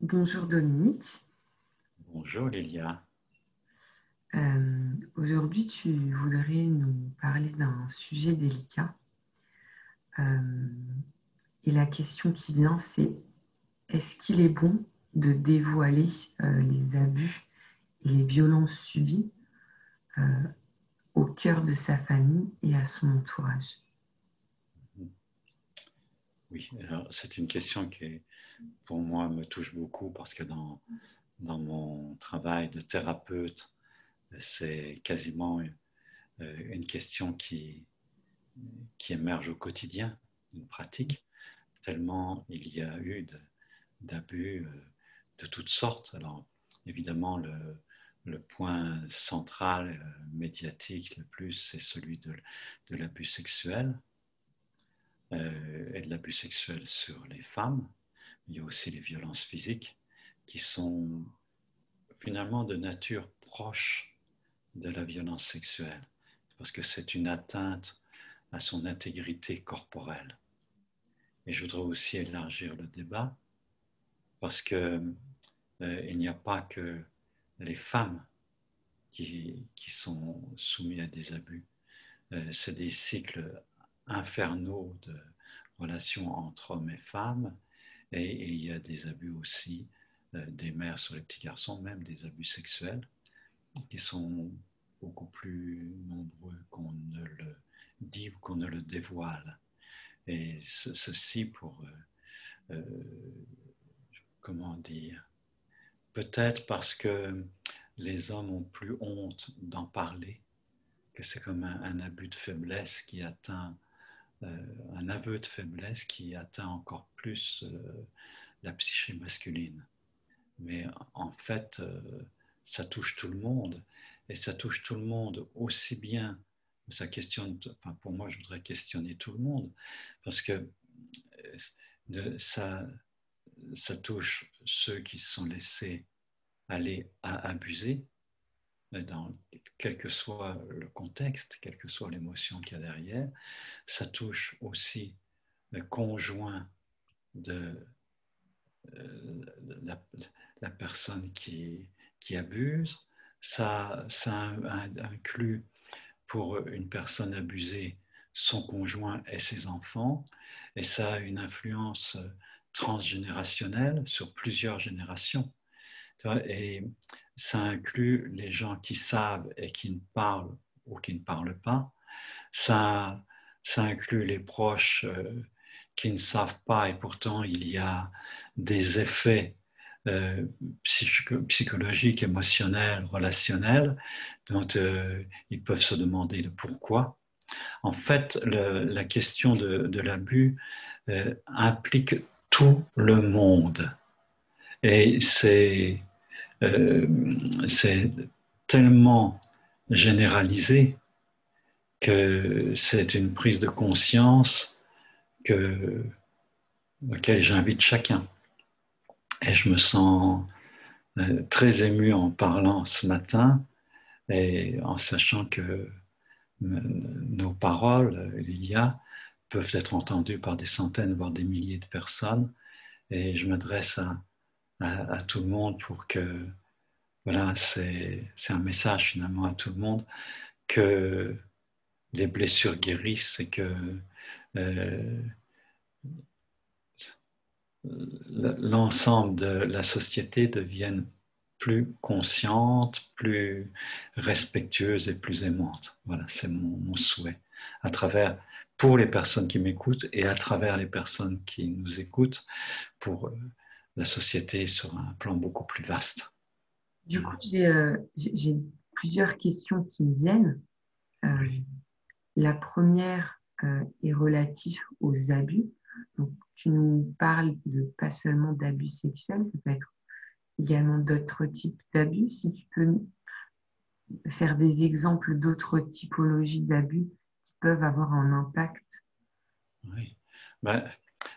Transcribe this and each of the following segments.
bonjour Dominique. Bonjour Lilia. Euh, aujourd'hui, tu voudrais nous parler d'un sujet délicat. Euh, et la question qui vient, c'est est-ce qu'il est bon de dévoiler euh, les abus et les violences subies au cœur de sa famille et à son entourage? Oui, c'est une question qui, pour moi, me touche beaucoup parce que dans, dans mon travail de thérapeute, c'est quasiment euh, une question qui, qui émerge au quotidien, une pratique, tellement il y a eu d'abus euh, de, toutes sortes. Alors, évidemment, le, le point central euh, médiatique le plus, c'est celui de, de l'abus sexuel et de l'abus sexuel sur les femmes. Il y a aussi les violences physiques qui sont finalement de nature proche de la violence sexuelle, parce que c'est une atteinte à son intégrité corporelle. Et je voudrais aussi élargir le débat, parce qu'il euh, n'y a pas que les femmes qui, qui sont soumises à des abus. Euh, c'est des cycles infernaux de relations entre hommes et femmes, et, il y a des abus aussi euh, des mères sur les petits garçons, même des abus sexuels qui sont beaucoup plus nombreux qu'on ne le dit ou qu'on ne le dévoile. Et ceci pour, euh, euh, comment dire, peut-être parce que les hommes ont plus honte d'en parler, que c'est comme un, abus de faiblesse qui atteint, un aveu de faiblesse qui atteint encore plus la psyché masculine. Mais en fait, ça touche tout le monde et ça touche tout le monde aussi bien. Ça questionne, enfin pour moi, je voudrais questionner tout le monde parce que euh, ça, ça touche ceux qui se sont laissés aller à abuser, dans, quel que soit le contexte, quelle que soit l'émotion qu'il y a derrière. Ça touche aussi le conjoint de euh, la, personne qui, abuse ça, ça inclut pour une personne abusée son conjoint et ses enfants, et ça a une influence transgénérationnelle sur plusieurs générations. Et ça inclut les gens qui savent et qui ne parlent ou qui ne parlent pas. Ça, ça inclut les proches euh, qui ne savent pas et pourtant il y a des effets euh, psychologiques, émotionnels, relationnels, dont euh, ils peuvent se demander le pourquoi. En fait, la question de, l'abus euh, implique tout le monde. Et c'est tellement généralisé que c'est une prise de conscience que, auquel j'invite chacun. Et je me sens euh, très ému en parlant ce matin et en sachant que euh, nos paroles, il y a, peuvent être entendues par des centaines, voire des milliers de personnes. Et je m'adresse à, à, tout le monde pour que, voilà, c'est un message finalement à tout le monde, que les blessures guérissent et que euh, l'ensemble de la société devienne plus consciente, plus respectueuse et plus aimante. Voilà, c'est mon, souhait. À travers, pour les personnes qui m'écoutent et à travers les personnes qui nous écoutent, pour euh, la société sur un plan beaucoup plus vaste. Du coup, j'ai euh, plusieurs questions qui me viennent. Euh, la première est relative aux abus. Donc, tu nous parles de pas seulement d'abus sexuels, ça peut être également d'autres types d'abus. Si tu peux faire des exemples d'autres typologies d'abus qui peuvent avoir un impact. Oui, ben,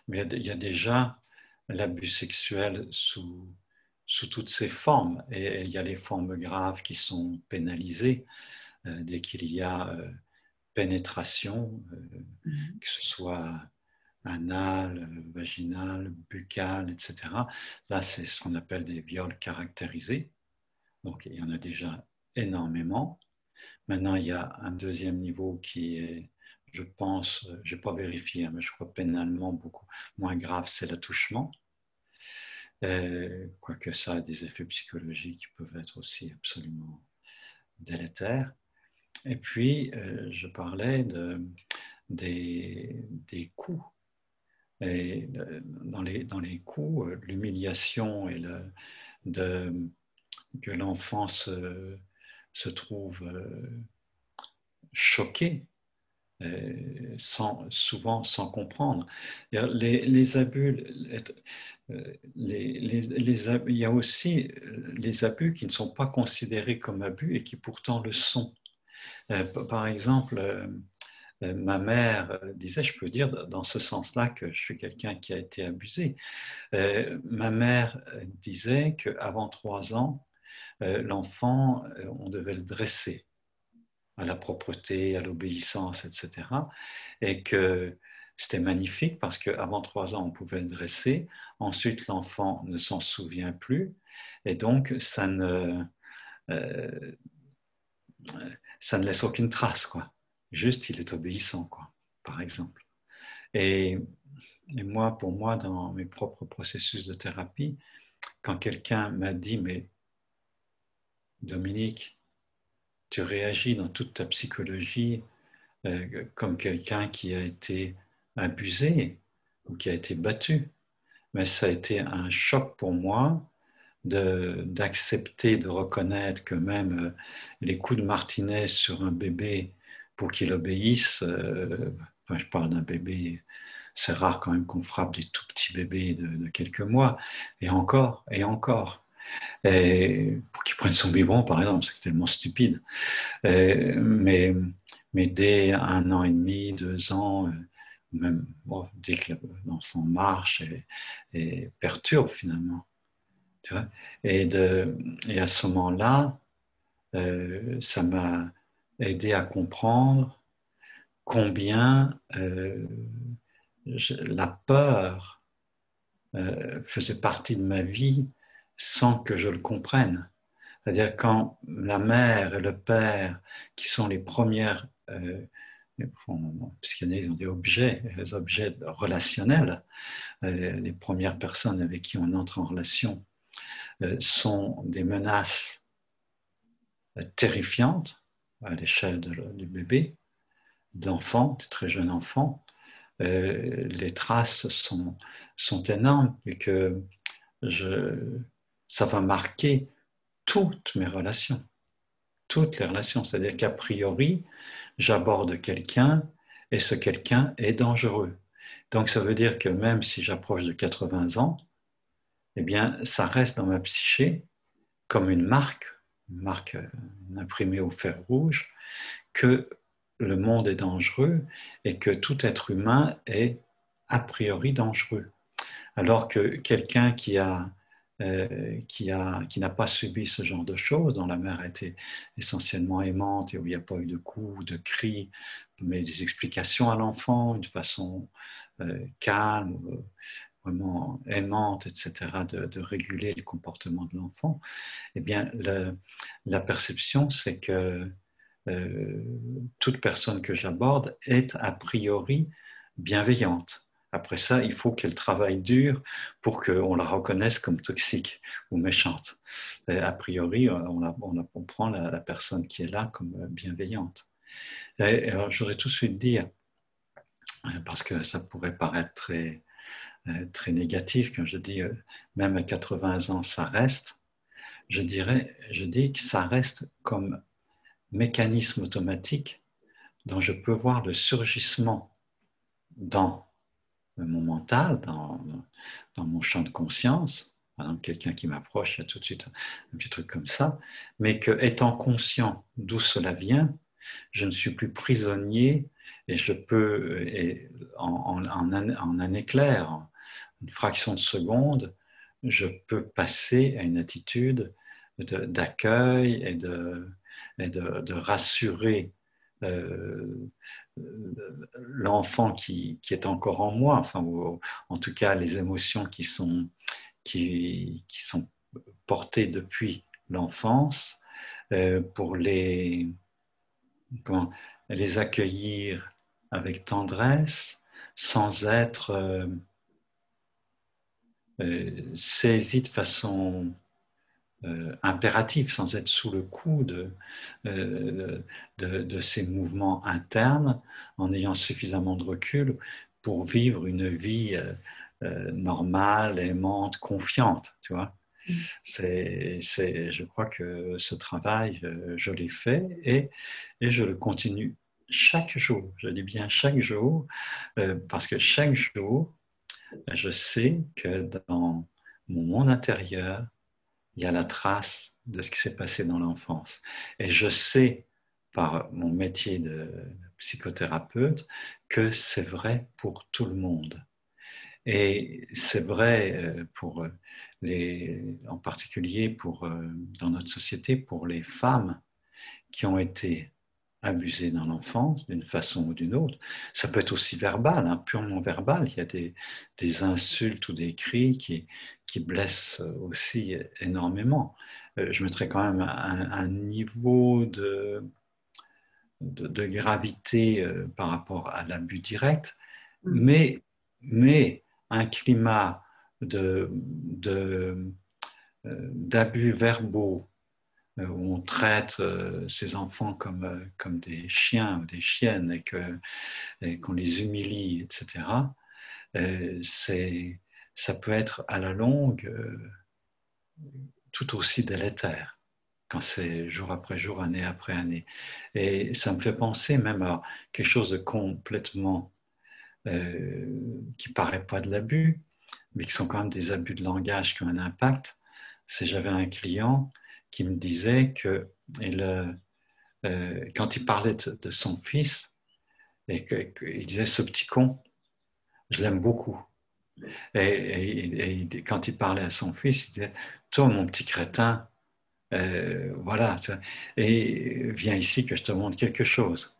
mais il y a déjà l'abus sexuel sous, sous toutes ses formes. Et il y a les formes graves qui sont pénalisées euh, dès qu'il y a euh, pénétration, euh, mm-hmm. que ce soit anal, vaginal, buccal, etc. Là, c'est ce qu'on appelle des viols caractérisés. Donc, il y en a déjà énormément. Maintenant, il y a un deuxième niveau qui est, je pense, je n'ai pas vérifié, hein, mais je crois pénalement beaucoup moins grave, c'est l'attouchement. Euh, quoique ça a des effets psychologiques qui peuvent être aussi absolument délétères. Et puis, euh, je parlais de, des, des coups. Et dans, les, dans les coups, euh, l'humiliation et de, que l'enfant se, se, trouve choqué euh, sans, souvent sans comprendre. Les, abus, euh, les, il y a aussi euh, les abus qui ne sont pas considérés comme abus et qui pourtant le sont. Par exemple, ma mère disait, je peux dire dans ce sens-là que je suis quelqu'un qui a été abusé. Ma mère disait qu'avant trois ans, l'enfant, on devait le dresser à la propreté, à l'obéissance, etc. Et que c'était magnifique parce qu'avant trois ans, on pouvait le dresser. Ensuite, l'enfant ne s'en souvient plus. Et donc, ça ne, euh, ça ne laisse aucune trace, quoi. Juste, il est obéissant, quoi, par exemple. Et, et moi, pour moi, dans mes propres processus de thérapie, quand quelqu'un m'a dit, mais Dominique, tu réagis dans toute ta psychologie euh, comme quelqu'un qui a été abusé ou qui a été battu. Mais ça a été un choc pour moi d'accepter, de, reconnaître que même euh, les coups de martinet sur un bébé pour qu'il obéisse, euh, je parle d'un bébé, c'est rare quand même qu'on frappe des tout petits bébés de quelques mois, et encore, et encore. Pour qu'il prenne son biberon, par exemple, c'est tellement stupide. mais, mais dès un an et demi, deux ans, euh, même dès que l'enfant marche et, perturbe finalement. Et, de, et à ce moment-là, euh, ça m'a aidé à comprendre combien euh, la peur faisait partie de ma vie sans que je le comprenne. C'est-à-dire quand la mère et le père, qui sont les premières, euh, en psychanalyse, ont des objets, les objets relationnels, euh, les premières personnes avec qui on entre en relation, euh, sont des menaces euh, terrifiantes à l'échelle du bébé, d'enfant, de très jeune enfant. les traces sont, sont énormes et que je, ça va marquer toutes mes relations, toutes les relations. C'est-à-dire qu'a priori, j'aborde quelqu'un et ce quelqu'un est dangereux. Donc ça veut dire que même si j'approche de 80 ans, eh bien, ça reste dans ma psyché comme une marque, une marque imprimée au fer rouge, que le monde est dangereux et que tout être humain est a priori dangereux. Alors que quelqu'un qui a euh, qui n'a pas subi ce genre de choses, dont la mère a été essentiellement aimante et où il n'y a pas eu de coups, de cris, mais des explications à l'enfant, une façon euh, calme, euh, vraiment aimante, etc., de, réguler le comportement de l'enfant, eh bien, la perception, c'est que toute personne que j'aborde est a priori bienveillante. Après ça, il faut qu'elle travaille dur pour qu'on la reconnaisse comme toxique ou méchante. a priori, on, prend la, personne qui est là comme bienveillante. Et, alors, j'aurais tout de suite dire, euh, parce que ça pourrait paraître très, euh, négatif quand je dis euh, même à 80 ans, ça reste. Je dirais, je dis que ça reste comme mécanisme automatique dont je peux voir le surgissement dans mon mental, dans, dans mon champ de conscience, par exemple quelqu'un qui m'approche, il y a tout de suite un, petit truc comme ça, mais que étant conscient d'où cela vient, je ne suis plus prisonnier et je peux, et en, en, un, éclair, une fraction de seconde, je peux passer à une attitude d'accueil et, de, et de, de, rassurer l'enfant qui, qui, est encore en moi, enfin, en tout cas les émotions qui sont, qui, qui sont portées depuis l'enfance, pour les, les accueillir avec tendresse, sans être euh, euh, de façon euh, impérative, sans être sous le coup de, de, ces mouvements internes, en ayant suffisamment de recul pour vivre une vie normale, aimante, confiante, tu vois. Mm. C'est, je crois que ce travail, je l'ai fait et, et je le continue chaque jour, je dis bien chaque jour, euh, parce que chaque jour, je sais que dans mon monde intérieur, il y a la trace de ce qui s'est passé dans l'enfance. Et je sais par mon métier de psychothérapeute que c'est vrai pour tout le monde. Et c'est vrai euh, pour les, en particulier pour, euh, dans notre société pour les femmes qui ont été abusé dans l'enfance d'une façon ou d'une autre. Ça peut être aussi verbal, hein, purement verbal. Il y a des, des, insultes ou des cris qui, qui blessent aussi énormément. Euh, je mettrais quand même un, niveau de, de, gravité euh, par rapport à l'abus direct, mm. mais, mais un climat de, de, euh, d'abus verbaux euh, où on traite euh, ces enfants comme, euh, comme des chiens ou des chiennes et qu'on les humilie, etc., ça peut être à la longue tout aussi délétère quand c'est jour après jour, année après année. Et ça me fait penser même à quelque chose de complètement euh, qui paraît pas de l'abus, mais qui sont quand même des abus de langage qui ont un impact. C'est j'avais un client qui me disait que euh, euh, quand il parlait de, son fils, et qu'il disait ce petit con, je l'aime beaucoup. Et, quand il parlait à son fils, il disait Toi, mon petit crétin, euh, voilà, et viens ici que je te montre quelque chose.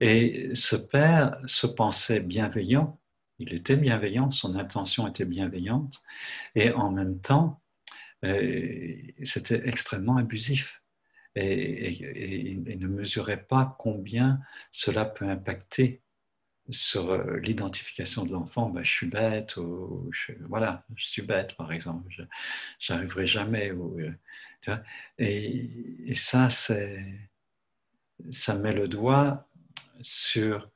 et ce père se pensait bienveillant, il était bienveillant, son intention était bienveillante, et en même temps, c'était extrêmement abusif. Et, il ne mesurait pas combien cela peut impacter sur euh, l'identification de l'enfant. Ben, je suis bête, ou voilà, je suis bête par exemple, j'arriverai jamais. Euh, et, ça, c'est, ça met le doigt sur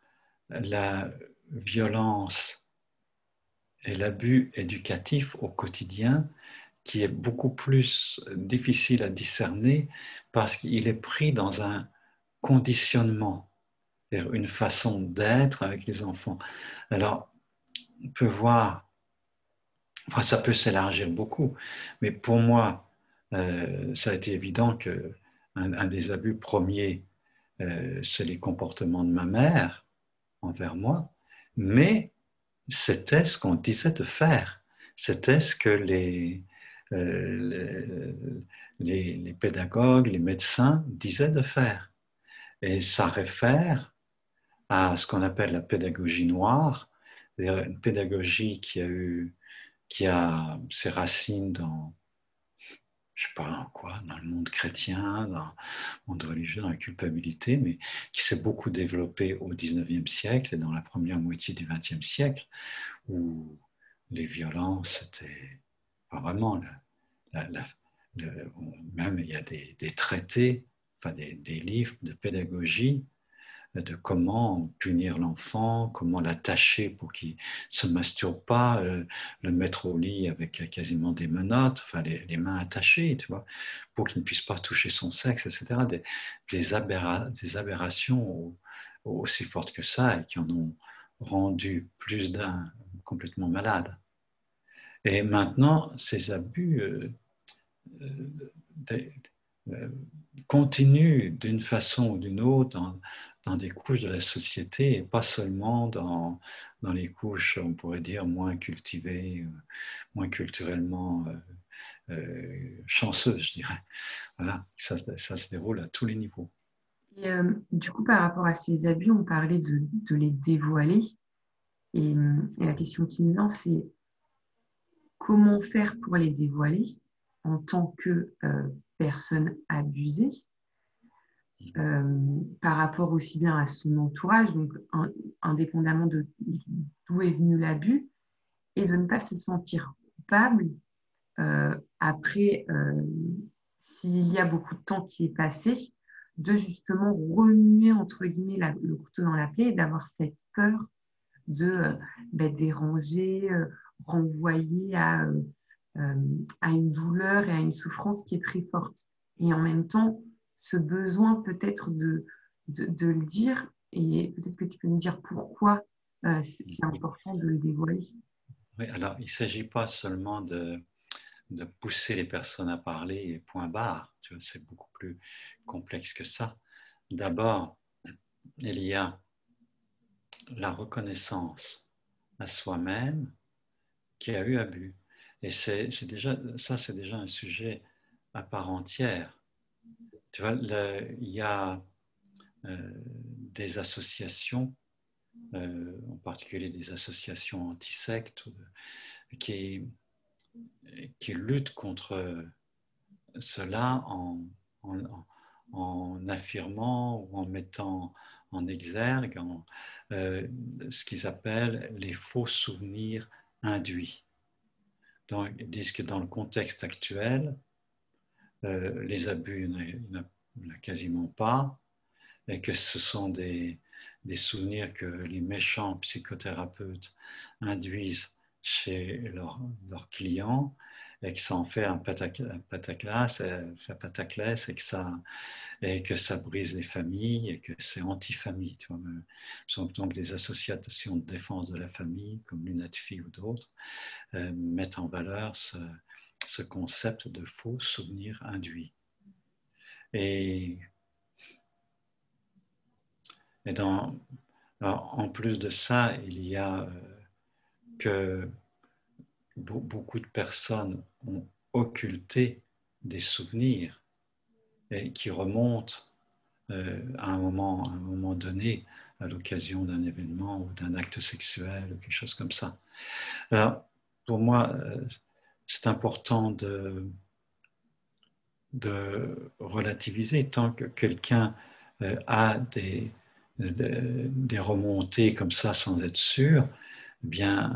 la violence et l'abus éducatif au quotidien qui est beaucoup plus difficile à discerner parce qu'il est pris dans un conditionnement, une façon d'être avec les enfants. Alors, on peut voir, ça peut s'élargir beaucoup, mais pour moi, euh, ça a été évident que un, des abus premiers, euh, c'est les comportements de ma mère envers moi, mais c'était ce qu'on disait de faire, c'était ce que les, euh, les, pédagogues, les médecins disaient de faire. Et ça réfère à ce qu'on appelle la pédagogie noire, une pédagogie qui a eu, qui a ses racines dans, je sais pas en quoi, dans le monde chrétien, dans le monde religieux, dans la culpabilité, mais qui s'est beaucoup développée au 19e siècle et dans la première moitié du 20e siècle, où les violences étaient vraiment, même il y a des, traités, enfin des, livres de pédagogie de comment punir l'enfant, comment l'attacher pour qu'il ne se masturbe pas, euh, le mettre au lit avec quasiment des menottes, enfin les, mains attachées, tu vois, pour qu'il ne puisse pas toucher son sexe, etc. Des, aberrations aussi fortes que ça et qui en ont rendu plus d'un complètement malade. Et maintenant, ces abus euh, euh, continuent d'une façon ou d'une autre dans, des couches de la société et pas seulement dans, dans les couches, on pourrait dire, moins cultivées, euh, moins culturellement chanceuses, je dirais. Voilà, ça, se déroule à tous les niveaux. Et, du coup, par rapport à ces abus, on parlait de, de les dévoiler. Et, la question qui me vient, c'est comment faire pour les dévoiler en tant que personne abusée euh, par rapport aussi bien à son entourage, donc indépendamment de d'où est venu l'abus, et de ne pas se sentir coupable euh, après, euh, s'il y a beaucoup de temps qui est passé, de justement remuer entre guillemets le couteau dans la plaie et d'avoir cette peur de ben, déranger, renvoyer à, à une douleur et à une souffrance qui est très forte. Et en même temps, ce besoin peut-être de, de, le dire et peut-être que tu peux me dire pourquoi euh, c'est important de le dévoiler. Oui, alors il ne s'agit pas seulement de, de, pousser les personnes à parler et point barre, c'est beaucoup plus complexe que ça. D'abord, il y a la reconnaissance à soi-même qui a eu abus. Et c'est déjà, ça, c'est déjà un sujet à part entière tu vois, il y a euh, des associations, euh, en particulier des associations anti-sectes, qui, qui luttent contre cela en, en, affirmant ou en mettant en exergue euh, ce qu'ils appellent les faux souvenirs induits. Donc, ils disent que dans le contexte actuel, euh, les abus, il n'y en, a quasiment pas, et que ce sont des, souvenirs que les méchants psychothérapeutes induisent chez leurs clients et que ça en fait un pataclas, euh, et que ça et que ça brise les familles et que c'est anti-famille. Donc des associations de défense de la famille comme l'UNATFI ou d'autres euh, mettent en valeur ce, ce concept de faux souvenir induit. Et, en plus de ça, il y a euh, que beaucoup de personnes ont occulté des souvenirs et qui remontent euh, à, un moment, un moment donné à l'occasion d'un événement ou d'un acte sexuel ou quelque chose comme ça. Alors, pour moi, euh, c'est important de, relativiser tant que quelqu'un euh, a des, remontées comme ça sans être sûr, eh bien,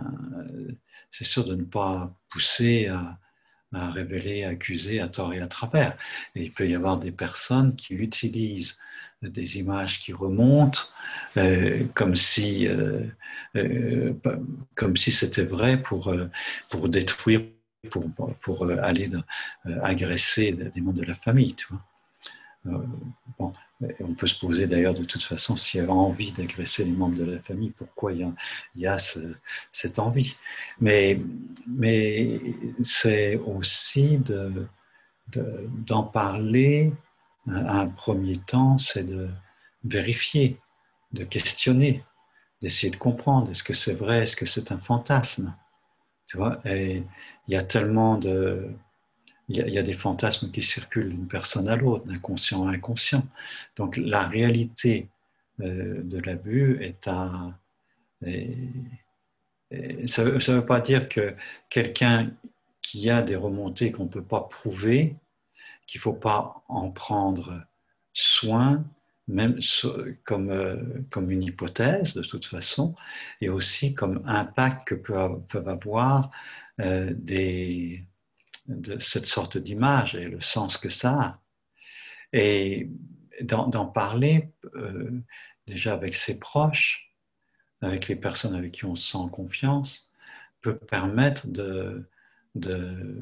c'est sûr de ne pas pousser à, à, révéler, à accuser à tort et à travers. Et il peut y avoir des personnes qui utilisent des images qui remontent euh, comme si, comme si c'était vrai pour, pour détruire pour, pour euh, aller euh, agresser des membres de la famille. Tu vois. Euh, on peut se poser d'ailleurs de toute façon s'il y avait envie d'agresser les membres de la famille, pourquoi il y a, a cette envie? Mais, mais c'est aussi de, d'en parler à un premier temps, c'est de vérifier, de questionner, d'essayer de comprendre, est-ce que c'est vrai, est-ce que c'est un fantasme? Tu vois, il y a tellement de. Il y, a, des fantasmes qui circulent d'une personne à l'autre, d'inconscient à inconscient. Donc la réalité euh, de l'abus est à. ça ne veut pas dire que quelqu'un qui a des remontées qu'on ne peut pas prouver, qu'il ne faut pas en prendre soin, même comme, euh, comme une hypothèse de toute façon, et aussi comme impact que peuvent, avoir euh, des, de cette sorte d'image et le sens que ça a. Et d'en parler euh, déjà avec ses proches, avec les personnes avec qui on se sent confiance, peut permettre de, de,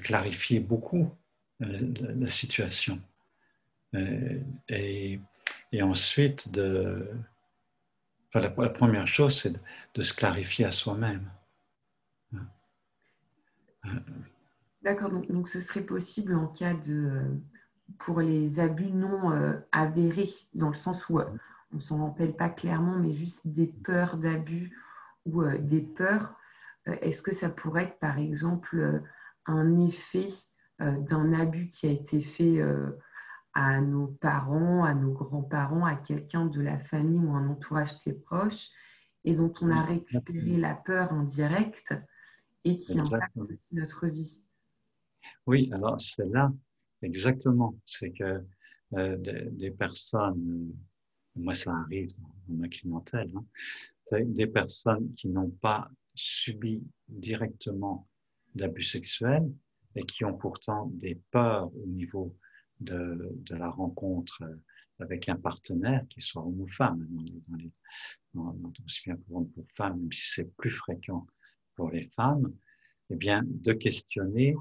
clarifier beaucoup la situation. Euh, et, ensuite, de, la, première chose, c'est de, se clarifier à soi-même. D'accord, donc, ce serait possible en cas de, pour les abus non euh, avérés, dans le sens où euh, on ne s'en rappelle pas clairement, mais juste des peurs d'abus ou des peurs, est-ce que ça pourrait être par exemple un effet d'un abus qui a été fait à nos parents, à nos grands-parents, à quelqu'un de la famille ou un entourage très proche, et dont on a récupéré la peur en direct et qui impacte aussi notre vie. Oui, alors c'est là, exactement. C'est que euh, des, personnes, moi ça arrive dans ma clientèle, hein, des personnes qui n'ont pas subi directement d'abus sexuels et qui ont pourtant des peurs au niveau de, de la rencontre avec un partenaire, qui soit homme ou femme, dans les, dans, dans, aussi bien pour pour femmes, même si c'est plus fréquent pour les femmes, eh bien, de questionner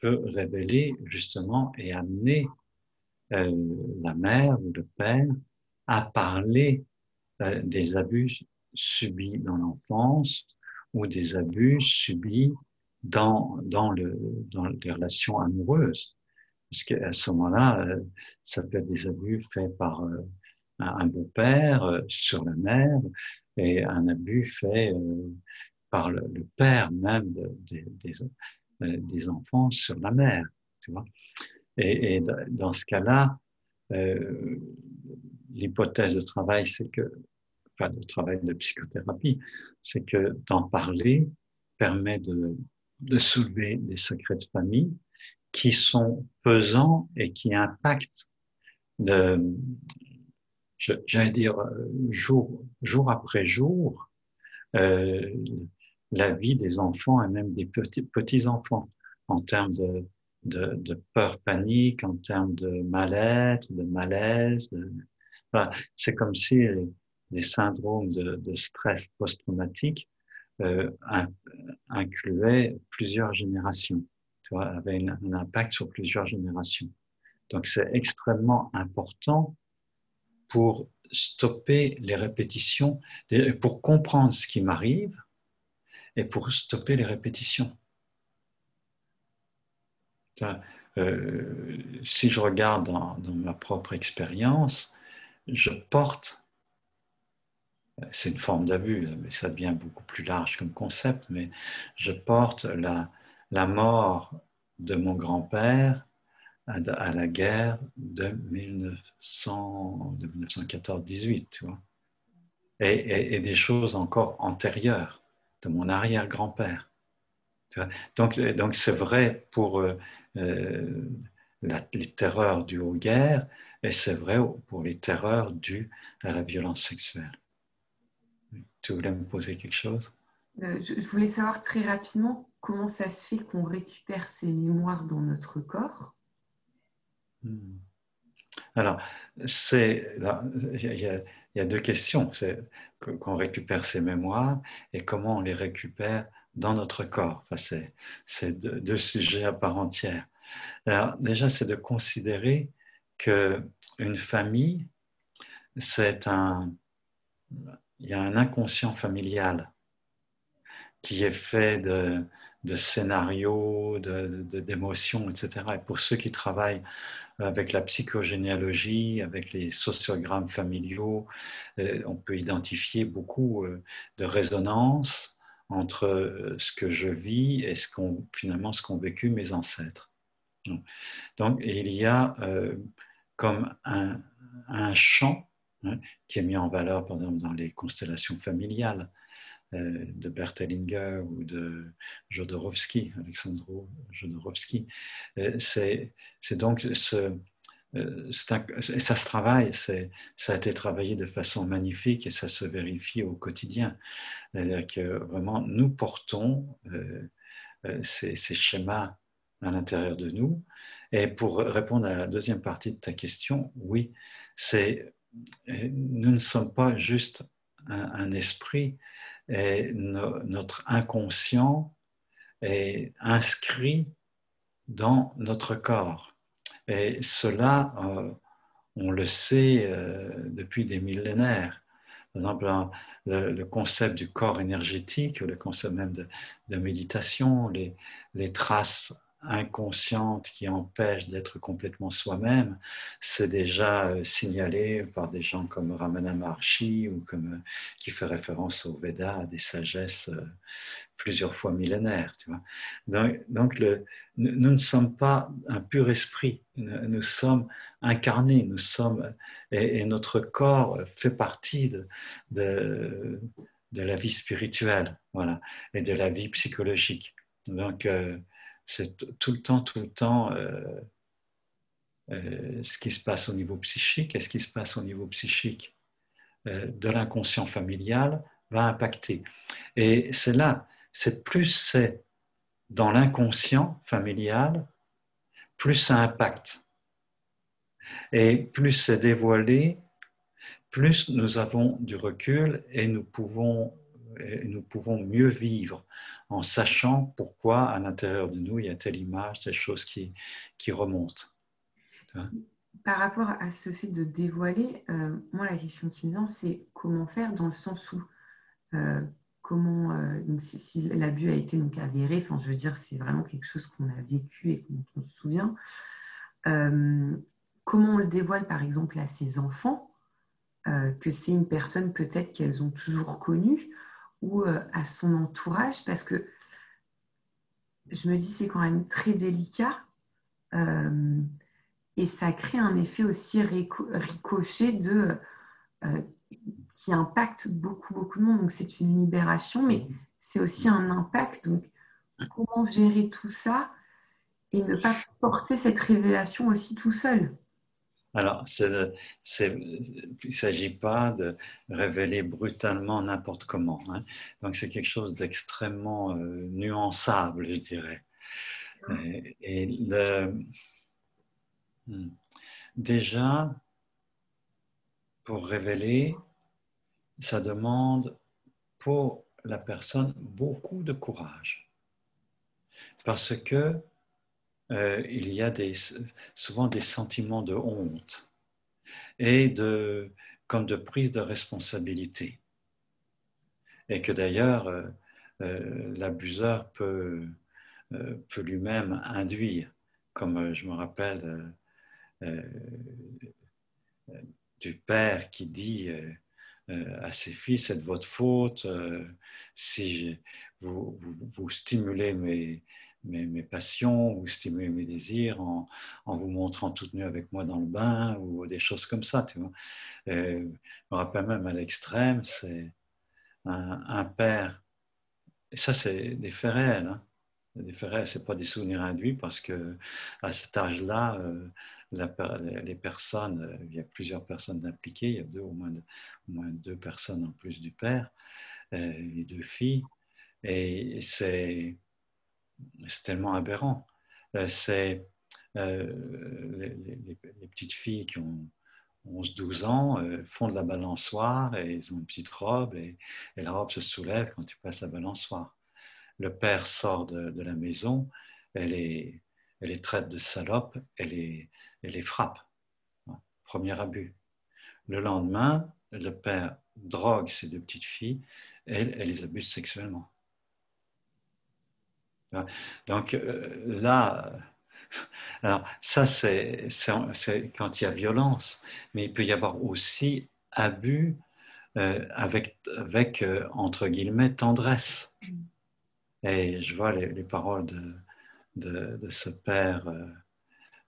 peut révéler justement et amener euh, la mère ou le père à parler euh, des abus subis dans l'enfance ou des abus subis dans, dans, le, dans les relations amoureuses. Parce qu'à ce moment-là, euh, ça peut être des abus faits par un beau-père sur la mère et un abus fait par le, père même des, des, enfants sur la mère. Tu vois et, dans ce cas-là, l'hypothèse de travail, c'est que, enfin, le travail de psychothérapie, c'est que d'en parler permet de, soulever des secrets de famille qui sont pesants et qui impactent j'allais dire, jour, jour après jour, euh, la vie des enfants et même des petits, petits enfants en termes de, peur, panique, en termes de mal-être, de malaise. c'est comme si les, syndromes de, stress post-traumatique euh, incluaient plusieurs générations avait un impact sur plusieurs générations. Donc c'est extrêmement important pour stopper les répétitions, pour comprendre ce qui m'arrive et pour stopper les répétitions. Euh, si je regarde dans, ma propre expérience, je porte, c'est une forme d'abus, mais ça devient beaucoup plus large comme concept, mais je porte la, la mort de mon grand-père à, la guerre de, 1914-18, tu vois. Et, des choses encore antérieures de mon arrière-grand-père. Donc, donc c'est vrai pour euh, euh, les terreurs dues aux guerres et c'est vrai pour les terreurs dues à la violence sexuelle. Tu voulais me poser quelque chose? Euh, je, voulais savoir très rapidement comment ça se fait qu'on récupère ces mémoires dans notre corps. Hmm. Alors, c'est il y, a deux questions. C'est qu'on récupère ces mémoires et comment on les récupère dans notre corps. Enfin, c'est deux, sujets à part entière. Alors, déjà, c'est de considérer que une famille, c'est un, il y a un inconscient familial qui est fait de, de scénarios, d'émotions, de, etc. Et pour ceux qui travaillent avec la psychogénéalogie, avec les sociogrammes familiaux, euh, on peut identifier beaucoup euh, de résonances entre euh, ce que je vis et ce qu'on, finalement ce qu'ont vécu mes ancêtres. Donc, il y a comme un, champ hein, qui est mis en valeur, par exemple, dans les constellations familiales, de Bertelinger ou de Jodorowsky, Alexandro Jodorowsky. Euh, c'est donc ce, euh, ça se travaille, ça a été travaillé de façon magnifique et ça se vérifie au quotidien. C'est-à-dire que vraiment, nous portons ces, schémas à l'intérieur de nous. Et pour répondre à la deuxième partie de ta question, oui, nous ne sommes pas juste un esprit, et notre inconscient est inscrit dans notre corps. Et cela, euh, on le sait euh, depuis des millénaires. Par exemple, le, concept du corps énergétique, le concept même de, méditation, les, traces inconsciente qui empêche d'être complètement soi-même, c'est déjà euh, signalé par des gens comme Ramana Maharshi ou euh, qui fait référence au Veda, à des sagesses euh, plusieurs fois millénaires. Tu vois. Donc, nous, ne sommes pas un pur esprit, nous, sommes incarnés, nous sommes, et, notre corps fait partie de, la vie spirituelle voilà, et de la vie psychologique. Donc, c'est tout le temps, tout le temps euh, euh, ce qui se passe au niveau psychique et ce qui se passe au niveau psychique euh, de l'inconscient familial va impacter. Et c'est là, c'est plus c'est dans l'inconscient familial, plus ça impacte. Et plus c'est dévoilé, plus nous avons du recul et nous pouvons, et nous pouvons mieux vivre en sachant pourquoi à l'intérieur de nous, il y a telle image, telle chose qui, remonte. Par rapport à ce fait de dévoiler, euh, moi, la question qui me vient, c'est comment faire dans le sens où, euh, comment, euh, si, l'abus a été donc avéré, enfin, je veux dire, c'est vraiment quelque chose qu'on a vécu et dont on se souvient, comment on le dévoile, par exemple, à ses enfants, que c'est une personne peut-être qu'elles ont toujours connue, ou euh, à son entourage parce que je me dis c'est quand même très délicat euh, et ça crée un effet aussi ricochet de euh, qui impacte beaucoup beaucoup de monde. Donc c'est une libération mais c'est aussi un impact. Donc comment gérer tout ça et ne pas porter cette révélation aussi tout seul? Alors, il ne s'agit pas de révéler brutalement n'importe comment. Hein. Donc, c'est quelque chose d'extrêmement euh, nuançable, je dirais. Et, hmm. déjà, pour révéler, ça demande pour la personne beaucoup de courage. Parce que euh, il y a souvent des sentiments de honte et de, comme de prise de responsabilité. Et que d'ailleurs, euh, euh, l'abuseur peut, peut lui-même induire, comme je me rappelle du père qui dit à ses fils, c'est de votre faute, si vous, vous, stimulez mes, mes, passions ou stimuler mes désirs en, vous montrant toute nue avec moi dans le bain ou des choses comme ça. Tu vois. je me rappelle même à l'extrême, c'est un, père, et ça c'est des faits réels, hein. des faits c'est pas des souvenirs induits parce que à cet âge-là, euh, les personnes, euh, il y a plusieurs personnes impliquées, il y a deux, au, moins, deux personnes en plus du père, euh, les deux filles, et c'est c'est tellement aberrant. Euh, c'est euh, les, petites filles qui ont 11-12 ans euh, font de la balançoire et ils ont une petite robe et, la robe se soulève quand tu passes la balançoire. Le père sort de, la maison, elle est traite de salope, elle, est, elle les frappe. Premier abus. Le lendemain, le père drogue ces deux petites filles et elle les abuse sexuellement. Donc euh, là, alors ça c'est quand il y a violence, mais il peut y avoir aussi abus euh, avec, avec euh, entre guillemets, tendresse. Et je vois les, paroles de, de, ce père,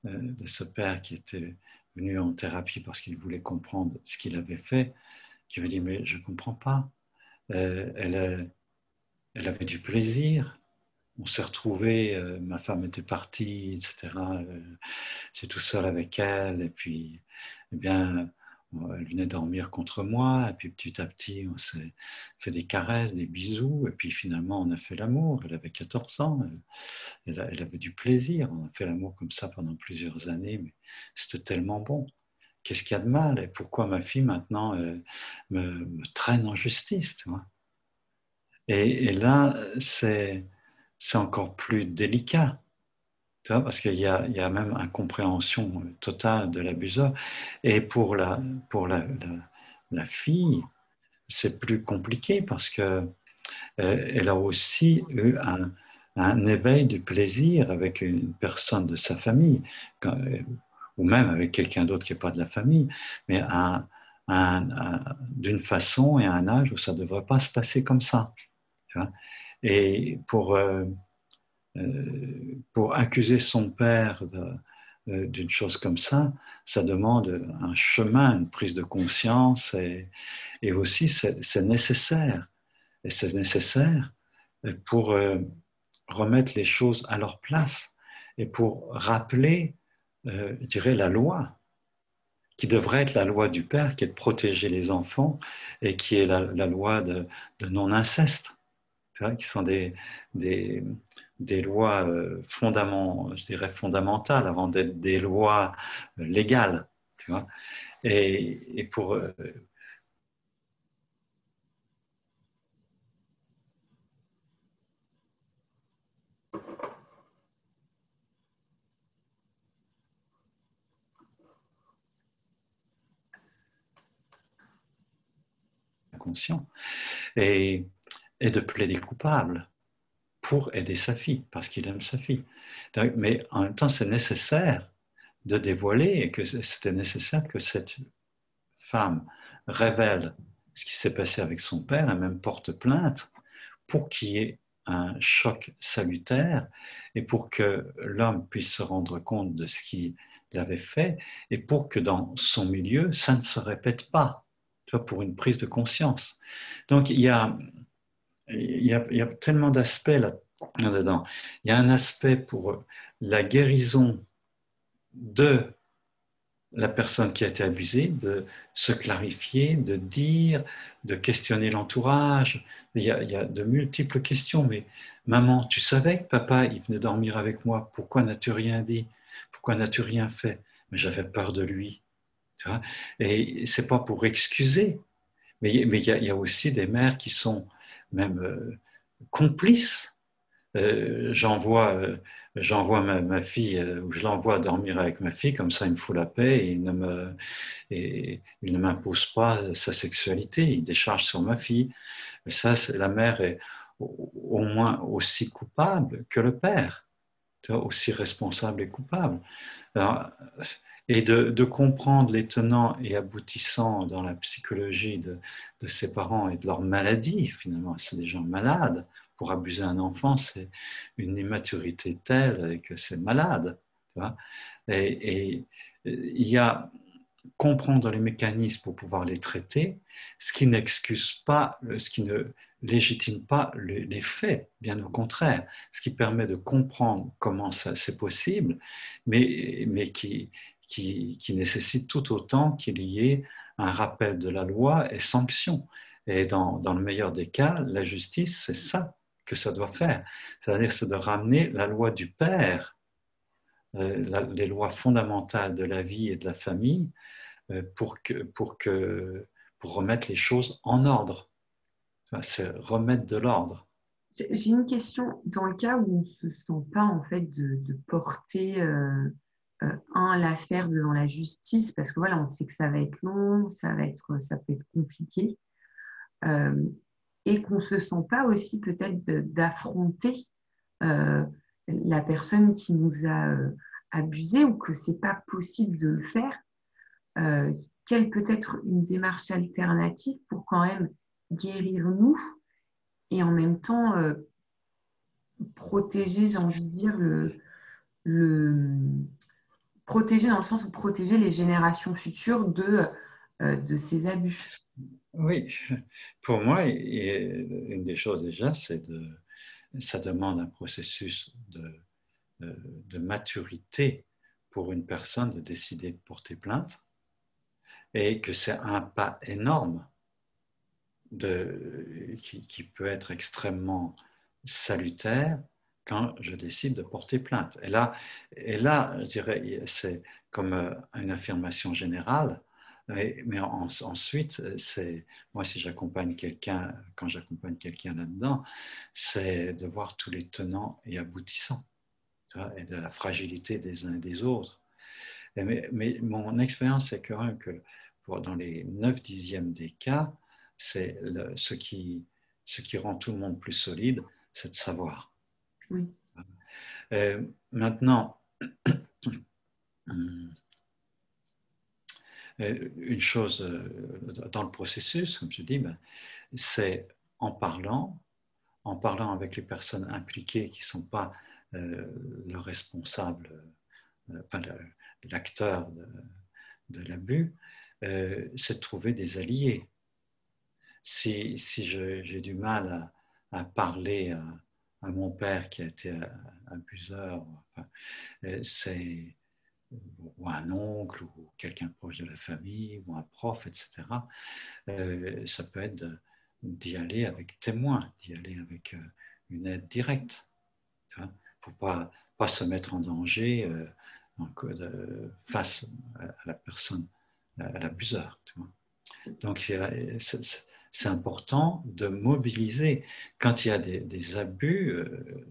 de ce père qui était venu en thérapie parce qu'il voulait comprendre ce qu'il avait fait, qui me dit mais je ne comprends pas. elle, elle avait du plaisir, on s'est retrouvés, euh, ma femme était partie, etc. Euh, J'étais tout seul avec elle, et puis, eh bien, elle venait dormir contre moi, et puis petit à petit, on s'est fait des caresses, des bisous, et puis finalement, on a fait l'amour. Elle avait 14 ans, elle, avait du plaisir. On a fait l'amour comme ça pendant plusieurs années, mais c'était tellement bon. Qu'est-ce qu'il y a de mal? Et pourquoi ma fille maintenant euh, me, traîne en justice tu vois? Et, et là, c'est c'est encore plus délicat. parce qu'il y, a, même incompréhension totale de l'abuseur. Et pour la, pour la, fille, c'est plus compliqué parce que euh, elle a aussi eu un éveil du plaisir avec une personne de sa famille, ou même avec quelqu'un d'autre qui n'est pas de la famille, mais d'une façon et à un âge où ça ne devrait pas se passer comme ça. Et pour, euh, euh, pour accuser son père euh, d'une chose comme ça, ça demande un chemin, une prise de conscience, et, et aussi c'est nécessaire. Et c'est nécessaire pour remettre les choses à leur place et pour rappeler, euh, je dirais, la loi, qui devrait être la loi du Père, qui est de protéger les enfants et qui est la, loi de, non-inceste, qui sont des, des, des lois euh, je dirais fondamentales avant d'être des lois euh, légales. Tu vois et, et, pour, conscient, et, et de plaider coupable pour aider sa fille, parce qu'il aime sa fille. mais en même temps, c'est nécessaire de dévoiler et que c'était nécessaire que cette femme révèle ce qui s'est passé avec son père et même porte plainte pour qu'il y ait un choc salutaire et pour que l'homme puisse se rendre compte de ce qu'il avait fait et pour que dans son milieu, ça ne se répète pas pour une prise de conscience. Donc il y a, il y a, tellement d'aspects là-dedans. il y a un aspect pour la guérison de la personne qui a été abusée, de se clarifier, de dire, de questionner l'entourage. Il, y a de multiples questions, mais maman, tu savais que papa, il venait dormir avec moi, pourquoi n'as-tu rien dit? Pourquoi n'as-tu rien fait? Mais j'avais peur de lui. Et c'est pas pour excuser, mais il y, a aussi des mères qui sont même euh, complices. Euh, j'envoie euh, j'envoie ma, fille, ou je l'envoie dormir avec ma fille, comme ça il me fout la paix et il ne, il ne m'impose pas sa sexualité, il décharge sur ma fille. Mais ça, la mère est au, moins aussi coupable que le père, aussi responsable et coupable. Alors, et de, comprendre les tenants et aboutissants dans la psychologie de, ses parents et de leur maladie, finalement, c'est des gens malades. Pour abuser un enfant, c'est une immaturité telle que c'est malade. et, et il y a comprendre les mécanismes pour pouvoir les traiter, ce qui n'excuse pas, ce qui ne légitime pas les faits, bien au contraire, ce qui permet de comprendre comment c'est possible, mais, mais qui, qui, nécessite tout autant qu'il y ait un rappel de la loi et sanction. Et dans, le meilleur des cas, la justice, c'est ça que ça doit faire. C'est-à-dire, c'est de ramener la loi du Père, euh, les lois fondamentales de la vie et de la famille, euh, pour, que, pour, que, pour remettre les choses en ordre. C'est remettre de l'ordre. J'ai une question. Dans le cas où on ne se sent pas en fait de, porter euh, euh, un, l'affaire devant la justice, parce que voilà, on sait que ça va être long, ça, va être, ça peut être compliqué, euh, et qu'on ne se sent pas aussi peut-être d'affronter euh, la personne qui nous a abusé ou que ce n'est pas possible de le faire. quelle peut être une démarche alternative pour quand même guérir nous et en même temps protéger, j'ai envie de dire, le, le, protéger dans le sens où protéger les générations futures de, euh, de ces abus. Oui, pour moi, une des choses déjà, c'est de, ça demande un processus de, de, maturité pour une personne de décider de porter plainte et que c'est un pas énorme de, qui, qui, peut être extrêmement salutaire quand je décide de porter plainte. Et là, et là je dirais, c'est comme euh, une affirmation générale, mais, ensuite, c'est moi si j'accompagne quelqu'un, quand j'accompagne quelqu'un là-dedans, c'est de voir tous les tenants et aboutissants, et de la fragilité des uns et des autres. mais, mon expérience, c'est quand même que dans les 9 dixièmes des cas, c'est ce qui, ce qui rend tout le monde plus solide, c'est de savoir Euh, maintenant, euh, une chose dans le processus, comme je dis, ben, c'est en parlant, en parlant avec les personnes impliquées qui ne sont pas le responsable, enfin, l'acteur de, l'abus, c'est de trouver des alliés. Si, si j'ai du mal à, parler à, mon père qui a été abuseur, euh, c'est ou un oncle ou quelqu'un proche de la famille ou un prof, etc. Euh, ça peut être d'y aller avec témoin, d'y aller avec euh, une aide directe. Il ne pas, pas se mettre en danger face à la personne, à l'abuseur. Donc, c'est important de mobiliser. Quand il y a des, abus euh,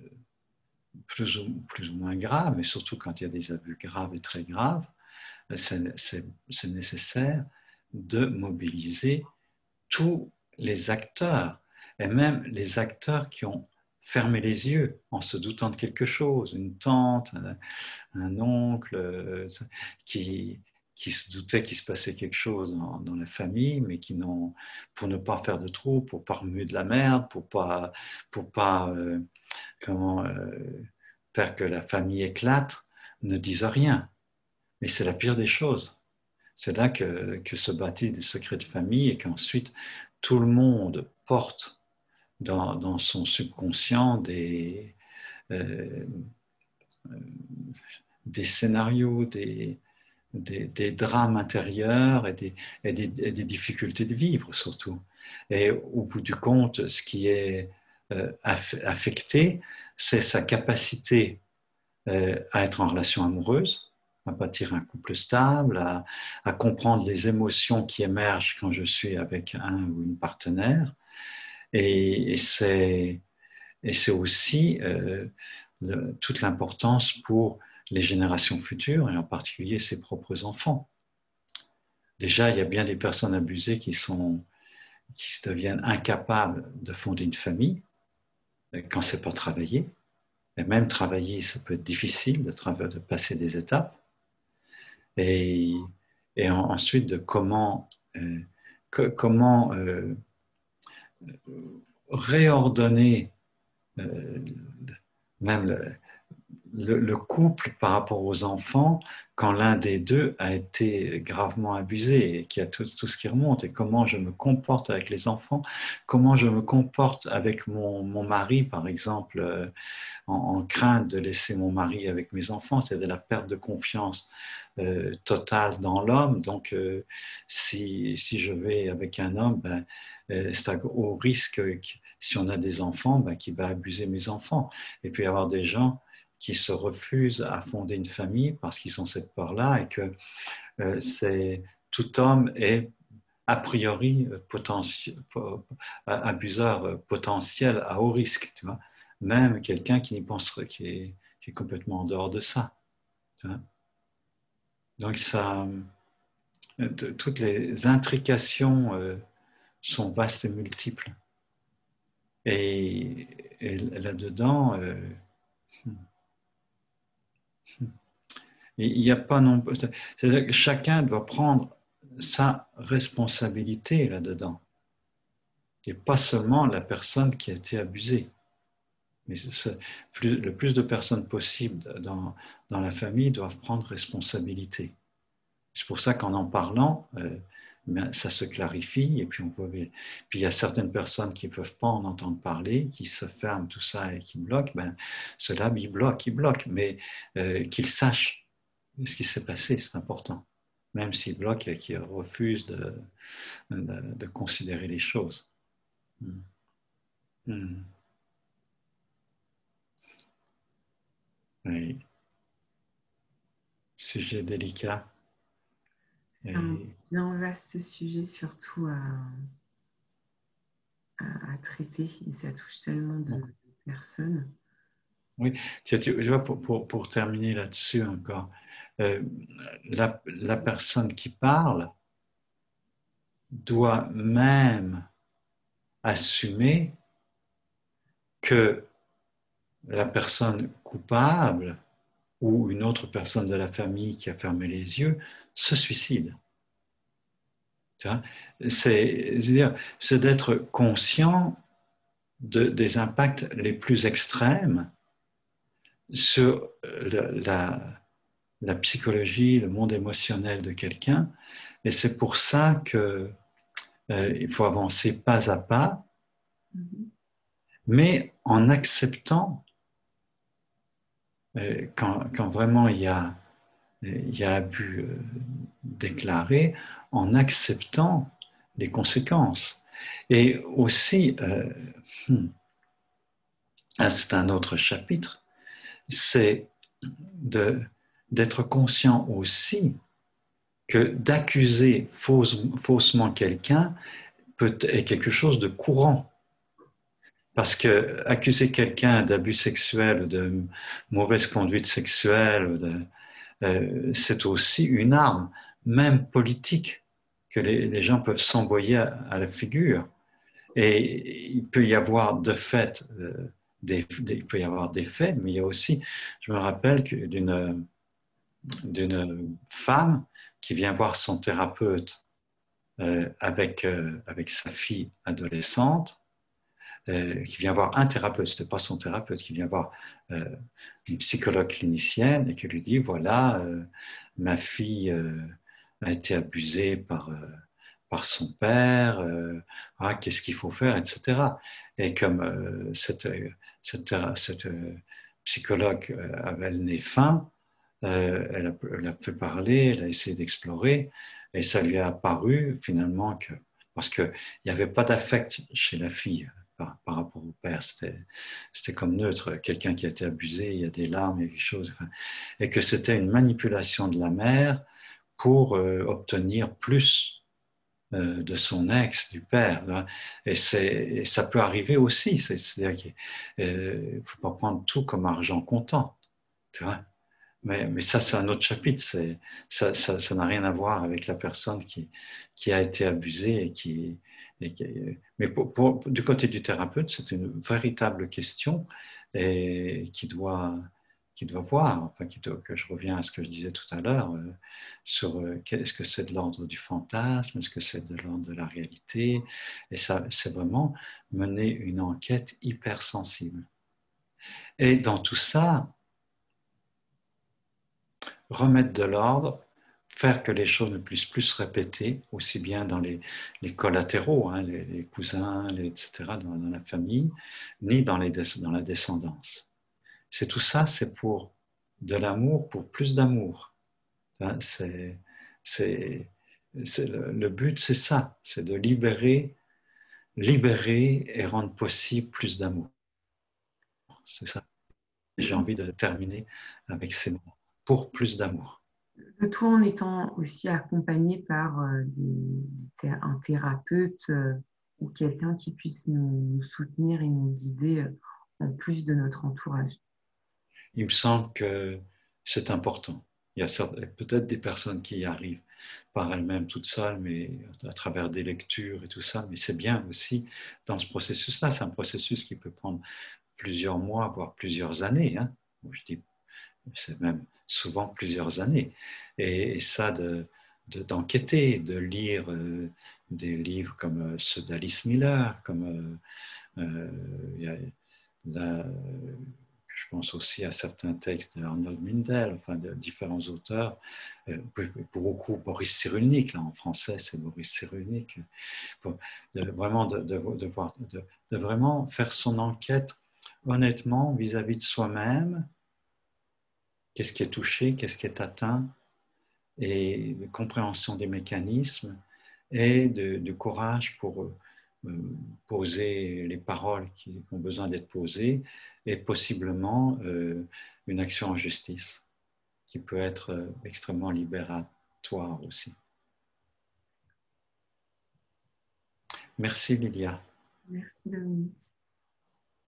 plus, ou, plus, ou, moins graves, mais surtout quand il y a des abus graves et très graves, c'est nécessaire de mobiliser tous les acteurs, et même les acteurs qui ont fermé les yeux en se doutant de quelque chose, une tante, un oncle euh, qui, qui se doutaient qu'il se passait quelque chose dans, la famille, mais qui n'ont, pour ne pas faire de trou, pour pas remuer de la merde, pour pas, pour pas euh, comment, euh, faire que la famille éclate, ne disent rien. Mais c'est la pire des choses. C'est là que, se bâtissent des secrets de famille et qu'ensuite tout le monde porte dans, son subconscient des, euh, des scénarios, des, des, drames intérieurs et des, difficultés de vivre surtout. Et au bout du compte, ce qui est euh, affecté, c'est sa capacité euh, à être en relation amoureuse, à bâtir un couple stable, à, comprendre les émotions qui émergent quand je suis avec un ou une partenaire. Et, et c'est aussi euh, toute l'importance pour les générations futures, et en particulier ses propres enfants. Déjà, il y a bien des personnes abusées qui, sont, qui deviennent incapables de fonder une famille quand c'est pas travaillé. Et même travailler, ça peut être difficile de, de passer des étapes. Et, ensuite, de comment, euh, comment euh, réordonner euh, même le, le, couple par rapport aux enfants quand l'un des deux a été gravement abusé et qu'il y a tout, ce qui remonte et comment je me comporte avec les enfants, comment je me comporte avec mon, mari, par exemple, euh, en, crainte de laisser mon mari avec mes enfants, c'est de la perte de confiance euh, totale dans l'homme. Donc, euh, si, je vais avec un homme, ben, c'est au risque, si on a des enfants, ben, qu'il va abuser mes enfants. Et puis, avoir des gens qui se refusent à fonder une famille parce qu'ils ont cette peur-là et que euh, c'est, tout homme est a priori abuseur potentiel à haut risque, tu vois. Même quelqu'un qui n'y qui est, qui est, complètement en dehors de ça. Donc ça, toutes les intrications euh, sont vastes et multiples. Et, là-dedans, euh, hmm. Il n'y a pas non C'est-à-dire que chacun doit prendre sa responsabilité là-dedans. Et pas seulement la personne qui a été abusée. Mais le plus de personnes possible dans, dans, la famille doivent prendre responsabilité. C'est pour ça qu'en en parlant, euh, ça se clarifie et puis on peut. Puis il y a certaines personnes qui ne peuvent pas en entendre parler, qui se ferment tout ça et qui bloquent. Ben, cela, ils bloquent, ils bloquent, mais euh, qu'ils sachent ce qui s'est passé, c'est important. Même s'ils bloquent et qu'ils refusent de, de, considérer les choses. Hmm. Hmm. Oui. Sujet délicat. C'est un vaste sujet, surtout à, à, traiter, et ça touche tellement de personnes. Oui, tu vois, pour, pour, pour terminer là-dessus encore, euh, la, personne qui parle doit même assumer que la personne coupable ou une autre personne de la famille qui a fermé les yeux se suicide. C'est d'être conscient des impacts les plus extrêmes sur la, psychologie, le monde émotionnel de quelqu'un. Et c'est pour ça qu'il euh, faut avancer pas à pas, mm-hmm. mais en acceptant euh, quand, quand, vraiment il y a, il y a abus euh, déclaré, en acceptant les conséquences. Et aussi, euh, hmm, ah, c'est un autre chapitre, c'est d'être conscient aussi que d'accuser faussement quelqu'un est quelque chose de courant. Parce que accuser quelqu'un d'abus sexuel, de mauvaise conduite sexuelle, euh, c'est aussi une arme, même politique, que les, gens peuvent s'envoyer à, la figure. Et il peut y avoir de fait, euh, des, il peut y avoir des faits, mais il y a aussi, je me rappelle d'une d'une femme qui vient voir son thérapeute euh, avec, avec sa fille adolescente euh, qui vient voir un thérapeute, ce n'était pas son thérapeute, qui vient voir euh, une psychologue clinicienne et qui lui dit, voilà, euh, ma fille a été abusée par, par son père, ah, qu'est-ce qu'il faut faire, etc. Et comme cette, cette, cette, psychologue avait le nez fin, elle a, elle, fait parler, elle a essayé d'explorer, et ça lui a apparu finalement que, parce qu'il n'y avait pas d'affect chez la fille, par, rapport au père. C'était comme neutre, quelqu'un qui a été abusé, il y a des larmes, il y a quelque chose. et que c'était une manipulation de la mère pour euh, obtenir plus euh, de son ex, du père. Et, et, ça peut arriver aussi. C'est-à-dire qu'il ne euh, faut pas prendre tout comme argent comptant. Mais, mais, ça, c'est un autre chapitre. Ça n'a ça, n'a rien à voir avec la personne qui, qui a été abusée et qui, mais du côté du thérapeute, c'est une véritable question et qui doit, qui doit voir, enfin, qui que je reviens à ce que je disais tout à l'heure, euh, sur euh, est-ce que c'est de l'ordre du fantasme, est-ce que c'est de l'ordre de la réalité, et ça, c'est vraiment mener une enquête hypersensible. Et dans tout ça, remettre de l'ordre faire que les choses ne puissent plus se répéter, aussi bien dans les, collatéraux, hein, les, cousins, etc., dans, la famille, ni dans, dans la descendance. C'est tout ça, c'est pour de l'amour, pour plus d'amour. Hein, c'est, c'est, le, le, but, c'est ça, c'est de libérer, libérer et rendre possible plus d'amour. C'est ça. J'ai envie de terminer avec ces mots. Pour plus d'amour le tout en étant aussi accompagné par euh, un thérapeute euh, ou quelqu'un qui puisse nous, soutenir et nous guider euh, en plus de notre entourage. Il me semble que c'est important. Il y a peut-être des personnes qui y arrivent par elles-mêmes toutes seules, mais à travers des lectures et tout ça, mais c'est bien aussi dans ce processus-là. C'est un processus qui peut prendre plusieurs mois, voire plusieurs années. Hein. Je dis, c'est même souvent plusieurs années. Et, ça, d'enquêter, de, lire euh, des livres comme euh, ceux d'Alice Miller, comme euh, je pense aussi à certains textes d'Arnold Mindel, enfin de différents auteurs, pour beaucoup Boris Cyrulnik, là en français c'est Boris Cyrulnik, vraiment de, de, voir, de, vraiment faire son enquête honnêtement vis-à-vis -vis de soi-même, qu'est-ce qui est touché, qu'est-ce qui est atteint, et de compréhension des mécanismes et de, courage pour euh, poser les paroles qui ont besoin d'être posées et possiblement euh, une action en justice qui peut être euh, extrêmement libératoire aussi. Merci Lilia. Merci Dominique.